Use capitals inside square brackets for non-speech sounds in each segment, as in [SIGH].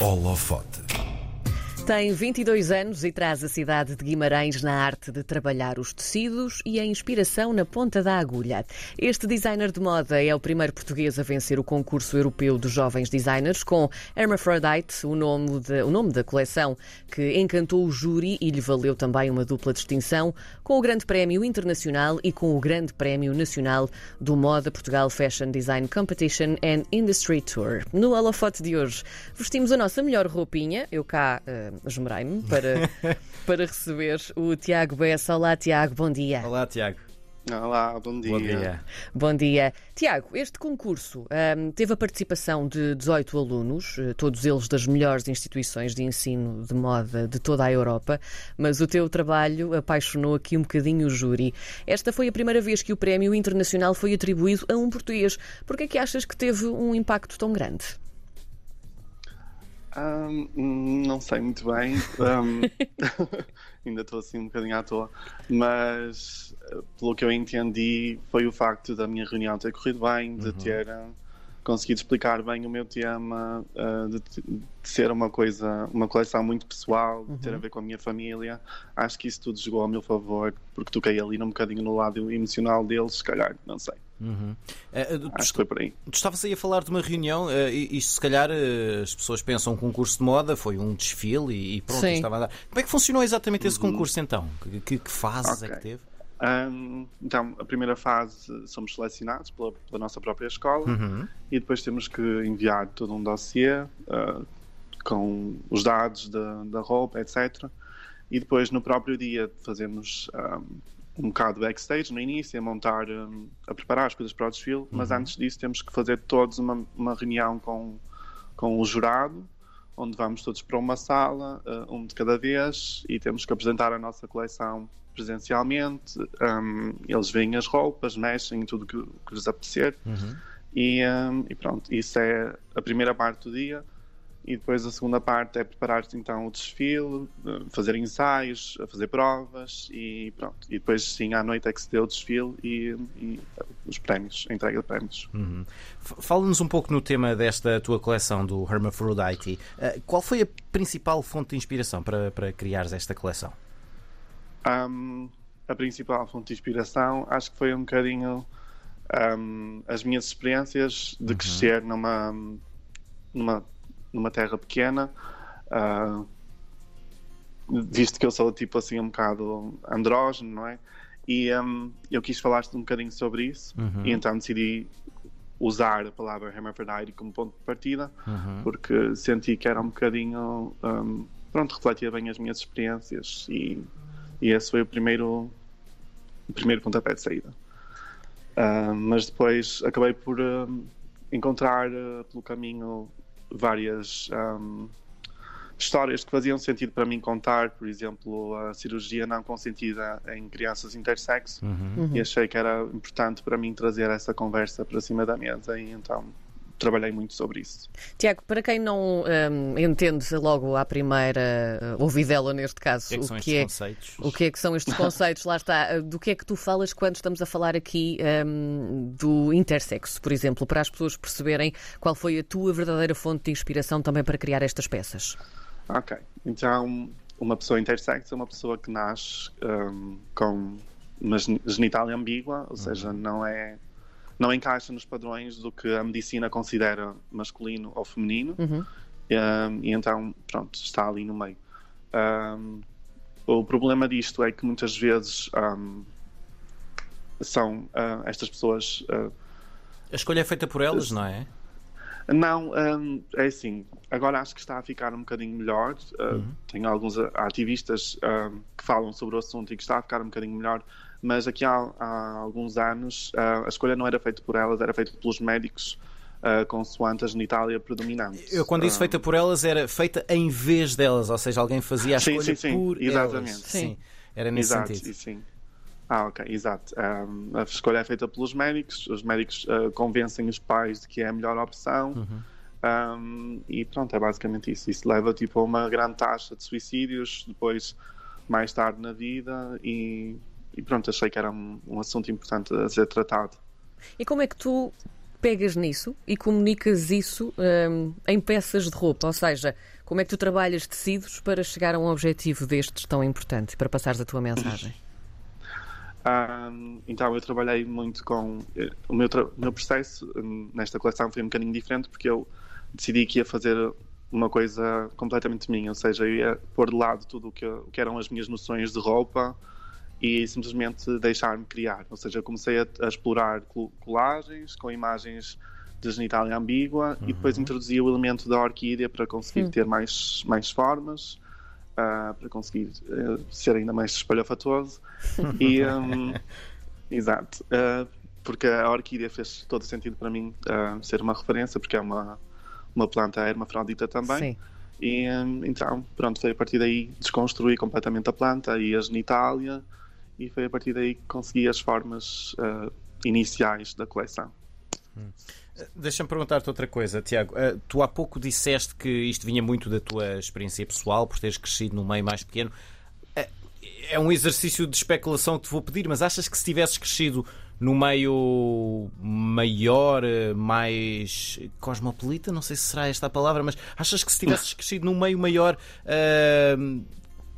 Holofote. Tem 22 anos e traz a cidade de Guimarães na arte de trabalhar os tecidos e a inspiração na ponta da agulha. Este designer de moda é o primeiro português a vencer o concurso europeu dos jovens designers com Hermaphrodite, o nome, de, o nome da coleção que encantou o júri e lhe valeu também uma dupla distinção com o Grande Prémio Internacional e com o Grande Prémio Nacional do Moda Portugal Fashion Design Competition and Industry Tour. No holofote de hoje vestimos a nossa melhor roupinha, eu cá esmerei-me para, [LAUGHS] para receber o Tiago Bessa. Olá, Tiago, bom dia. Olá, Tiago. Olá, bom dia. Bom dia. Bom dia. Tiago, este concurso um, teve a participação de 18 alunos, eh, todos eles das melhores instituições de ensino de moda de toda a Europa, mas o teu trabalho apaixonou aqui um bocadinho o júri. Esta foi a primeira vez que o prémio internacional foi atribuído a um português. Por que é que achas que teve um impacto tão grande? Um, não sei muito bem, um, [LAUGHS] ainda estou assim um bocadinho à toa, mas eh, pelo que eu entendi foi o facto da minha reunião ter corrido bem, de uhum. ter uh, conseguido explicar bem o meu tema, uh, de, ser uma coisa, uma coleção muito pessoal, de ter a uhum. ver com a minha família. Acho que isso tudo jogou ao meu favor, porque toquei ali um bocadinho no lado emocional deles, se calhar, não sei. Uhum. Uh, Acho que foi por aí. Tu estavas aí a falar de uma reunião, uh, isto se calhar uh, as pessoas pensam um concurso de moda, foi um desfile e, e pronto, Sim. estava a dar. Como é que funcionou exatamente esse uhum. concurso então? Que, que fases okay. é que teve? Um, então, a primeira fase somos selecionados pela, pela nossa própria escola uhum. e depois temos que enviar todo um dossiê com os dados da, da roupa, etc. E depois no próprio dia fazemos um, um bocado backstage no início, a montar, um, a preparar as coisas para o desfile, uhum. mas antes disso temos que fazer todos uma, uma reunião com, com o jurado, onde vamos todos para uma sala, uh, um de cada vez, e temos que apresentar a nossa coleção presencialmente. Um, eles veem as roupas, mexem tudo que, que lhes apetecer. Uhum. E, um, e, pronto, isso é a primeira parte do dia e depois a segunda parte é preparar-se então o desfile, fazer ensaios, fazer provas e pronto. E depois sim à noite é que se deu o desfile e, e os prémios, a entrega de prémios. Uhum. Fala-nos um pouco no tema desta tua coleção do Hermaphrodite. Uh, qual foi a principal fonte de inspiração para, para criares esta coleção? Um, a principal fonte de inspiração acho que foi um bocadinho um, as minhas experiências de uhum. crescer numa, numa numa terra pequena, uh, visto que eu sou tipo assim um bocado andrógeno, não é? E um, eu quis falar-te um bocadinho sobre isso uhum. e então decidi usar a palavra hermaphrodite como ponto de partida uhum. porque senti que era um bocadinho um, pronto, refletia bem as minhas experiências e, e esse foi o primeiro o primeiro pontapé de saída uh, mas depois acabei por uh, encontrar uh, pelo caminho várias um, histórias que faziam sentido para mim contar, por exemplo, a cirurgia não consentida em crianças intersexo, uhum. e achei que era importante para mim trazer essa conversa para cima da mesa, e então trabalhei muito sobre isso. Tiago, para quem não um, entende logo à primeira uh, ouvidela neste caso, o que é que, o que, é, conceitos? o que é que são estes [LAUGHS] conceitos, lá está, do que é que tu falas quando estamos a falar aqui um, do intersexo, por exemplo, para as pessoas perceberem qual foi a tua verdadeira fonte de inspiração também para criar estas peças? Ok, então uma pessoa intersexo é uma pessoa que nasce um, com uma genital ambígua, ou uhum. seja, não é não encaixa nos padrões do que a medicina considera masculino ou feminino uhum. um, e então pronto está ali no meio um, o problema disto é que muitas vezes um, são uh, estas pessoas uh, a escolha é feita por elas, não é? Não, é assim. Agora acho que está a ficar um bocadinho melhor. Uh, uhum. Tenho alguns ativistas que falam sobre o assunto e que está a ficar um bocadinho melhor mas aqui há, há alguns anos uh, a escolha não era feita por elas, era feita pelos médicos. Uh, consoante a genitália predominante. Eu, quando disse uh, feita por elas, era feita em vez delas, ou seja, alguém fazia a sim, escolha sim, sim, por exatamente. elas. Sim. Era nesse Exato, sentido. Sim. Ah, ok, exato. Um, a escolha é feita pelos médicos, os médicos uh, convencem os pais de que é a melhor opção. Uhum. Um, e pronto, é basicamente isso. Isso leva tipo, a uma grande taxa de suicídios depois, mais tarde na vida, e e pronto, achei que era um, um assunto importante a ser tratado. E como é que tu pegas nisso e comunicas isso hum, em peças de roupa? Ou seja, como é que tu trabalhas tecidos para chegar a um objetivo destes tão importante, para passares a tua mensagem? [LAUGHS] Um, então, eu trabalhei muito com. Eh, o meu, o meu processo hum, nesta coleção foi um bocadinho diferente porque eu decidi que ia fazer uma coisa completamente minha, ou seja, eu ia pôr de lado tudo o que, o que eram as minhas noções de roupa e simplesmente deixar-me criar. Ou seja, eu comecei a, a, explorar colagens com imagens de genitália ambígua uhum. e depois introduzi o elemento da orquídea para conseguir uhum. ter mais, mais formas uh, para conseguir uh, ser ainda mais espalhafatoso. [LAUGHS] e, um, exato. Uh, porque a orquídea fez todo sentido para mim ser uma referência, porque é uma, uma planta hermafrodita também. Sim. E um, então, pronto, foi a partir daí desconstruir completamente a planta e a genitália, e foi a partir daí que consegui as formas iniciais da coleção. Hum. Deixa-me perguntar-te outra coisa, Tiago. Uh, tu há pouco disseste que isto vinha muito da tua experiência pessoal, por teres crescido num meio mais pequeno. Uh, é um exercício de especulação que te vou pedir, mas achas que se tivesses crescido no meio maior, mais cosmopolita, não sei se será esta a palavra, mas achas que se tivesses [LAUGHS] crescido num meio maior uh,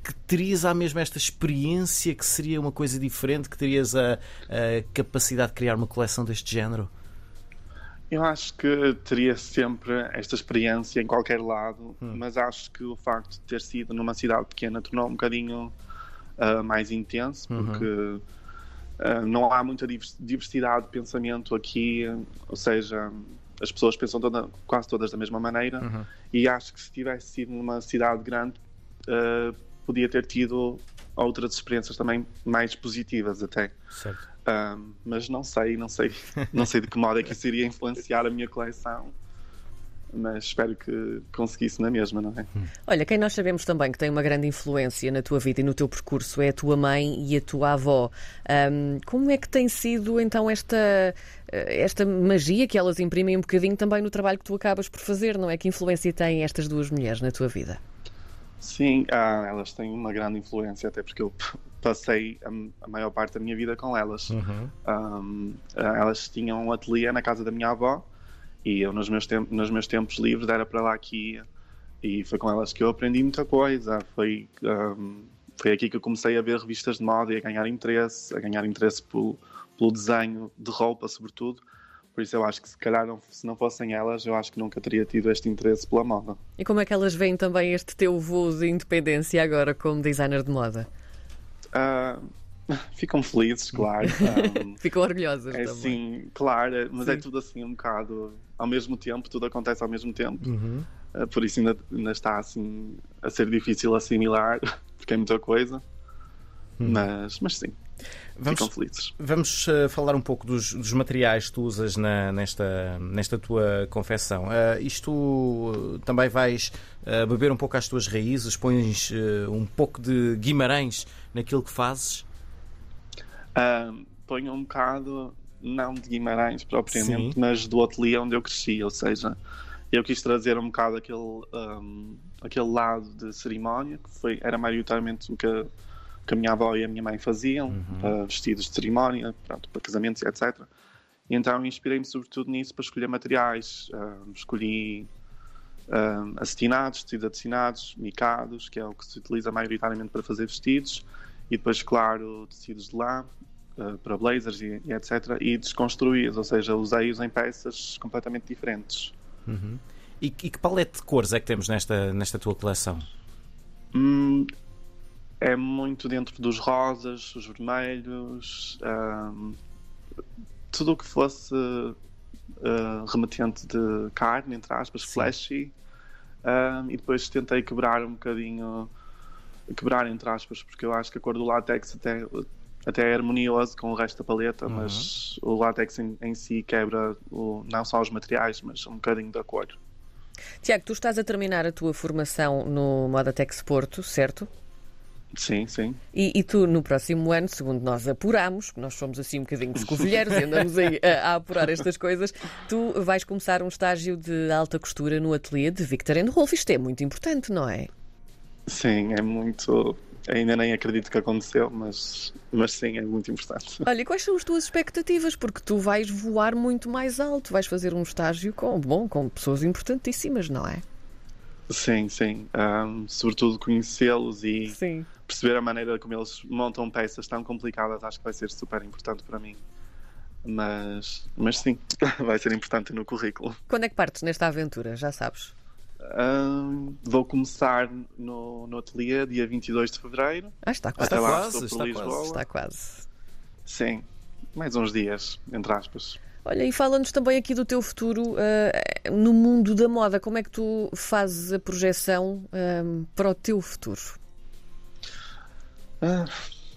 que terias a mesma esta experiência, que seria uma coisa diferente, que terias a, a capacidade de criar uma coleção deste género? Eu acho que teria sempre esta experiência em qualquer lado, hum. mas acho que o facto de ter sido numa cidade pequena tornou um bocadinho uh, mais intenso, uhum. porque uhum. uh, não há muita diversidade de pensamento aqui, ou seja, as pessoas pensam toda, quase todas da mesma maneira, uhum. e acho que se tivesse sido numa cidade grande, uh, podia ter tido outras experiências também mais positivas até. Certo. Um, mas não sei, não sei, [LAUGHS] não sei de que modo é que isso iria influenciar a minha coleção. Mas espero que conseguisse na mesma, não é? Olha, quem nós sabemos também que tem uma grande influência na tua vida e no teu percurso é a tua mãe e a tua avó. Um, como é que tem sido então esta, esta magia que elas imprimem um bocadinho também no trabalho que tu acabas por fazer, não é? Que influência têm estas duas mulheres na tua vida? Sim, ah, elas têm uma grande influência, até porque eu [LAUGHS] passei a, a maior parte da minha vida com elas. Uhum. Um, ah, elas tinham um ateliê na casa da minha avó e eu, nos meus, tempos, nos meus tempos livres, era para lá que ia. E foi com elas que eu aprendi muita coisa. Foi, um, foi aqui que eu comecei a ver revistas de moda e a ganhar interesse, a ganhar interesse pelo, pelo desenho de roupa, sobretudo. Por isso eu acho que se calhar não, se não fossem elas, eu acho que nunca teria tido este interesse pela moda. E como é que elas veem também este teu voo de independência agora como designer de moda? Uh, [LAUGHS] ficam felizes, claro. [LAUGHS] Um, ficam orgulhosas é também. Sim, claro, mas é Sim. é tudo assim um bocado ao mesmo tempo, tudo acontece ao mesmo tempo. Uhum. Uh, por isso ainda, ainda, está assim a ser difícil assimilar, [LAUGHS] porque é muita coisa. Uhum. Mas, mas sim, Vamos, ficam felizes. Vamos uh, falar um pouco dos, dos, materiais que tu usas na, nesta, nesta tua confecção. Uh, isto uh, também vais beber um pouco às tuas raízes, pões um pouco de Guimarães naquilo que fazes? ponho um bocado, não de Guimarães propriamente, Sim. mas do ateliê onde eu cresci, ou seja, eu quis trazer um bocado aquele, um, aquele lado de cerimónia, que foi, era maioritariamente o que que a minha avó e a minha mãe faziam, uhum. uh, vestidos de cerimónia, pronto, para casamentos, etc. E então inspirei-me sobretudo nisso para escolher materiais. Uh, escolhi uh, acetinados, tecidos acetinados, micados, que é o que se utiliza maioritariamente para fazer vestidos, e depois, claro, tecidos de lã, uh, para blazers e, e, etc. E desconstruí-os, ou seja, usei-os em peças completamente diferentes. Uhum. E, e, que palete de cores é que temos nesta, nesta tua coleção? Hum, é muito dentro dos rosas, os vermelhos, um, tudo o que fosse uh, remetente de carne, entre aspas, Sim. flashy. Um, e depois tentei quebrar um bocadinho, quebrar entre aspas, porque eu acho que a cor do látex até, até é harmonioso com o resto da paleta, uhum. mas o látex em, em si quebra o, não só os materiais, mas um bocadinho da cor. Tiago, tu estás a terminar a tua formação no Modatex Porto, certo? Sim, sim. E, e, tu, no próximo ano, segundo nós apuramos, nós somos assim um bocadinho de escovilheiros e andamos aí a, a, apurar estas coisas, tu vais começar um estágio de alta costura no ateliê de Victor Rolf. Isto é muito importante, não é? Sim, é muito, ainda nem acredito que aconteceu, mas, mas sim, é muito importante. Olha, e quais são as tuas expectativas? Porque tu vais voar muito mais alto, vais fazer um estágio com, bom, com pessoas importantíssimas, não é? Sim, sim. Um, sobretudo conhecê-los e Sim. perceber a maneira como eles montam peças tão complicadas, acho que vai ser super importante para mim. Mas, mas sim, [LAUGHS] vai ser importante no currículo. Quando é que partes nesta aventura? Já sabes. Um, vou começar no, no ateliê dia 22 de fevereiro. Ah, está quase. Até lá quase, estou por está quase. Está quase. Sim, mais uns dias, entre aspas. Olha, e fala-nos também aqui do teu futuro ah, no mundo da moda. Como é que tu fazes a projeção ah, para o teu futuro? Ah,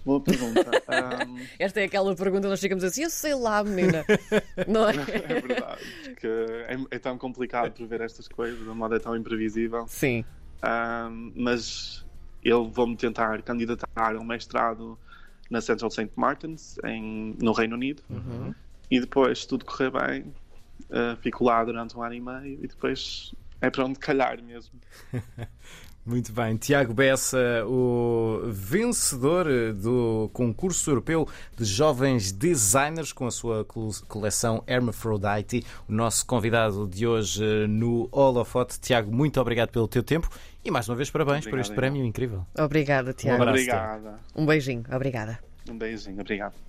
boa pergunta. [LAUGHS] Um, Esta é aquela pergunta que nós ficamos assim, eu sei lá, menina. não é? [LAUGHS] é verdade, porque é, é tão complicado prever estas coisas, a moda é tão imprevisível. Sim. Um, mas eu vou-me tentar candidatar a um mestrado na Central St. Martins, em, no Reino Unido. E depois, se tudo correr bem, uh, fico lá durante um ano e meio e depois é para onde calhar mesmo. [LAUGHS] Muito bem. Tiago Bessa, o vencedor do concurso europeu de jovens designers com a sua cole- coleção Hermaphrodite, o nosso convidado de hoje no Holofote. Tiago, muito obrigado pelo teu tempo e mais uma vez parabéns por Obrigado, este eu. prémio incrível. Obrigada, Tiago. abraço. Obrigada. Um beijinho. Obrigada. Um beijinho, obrigado.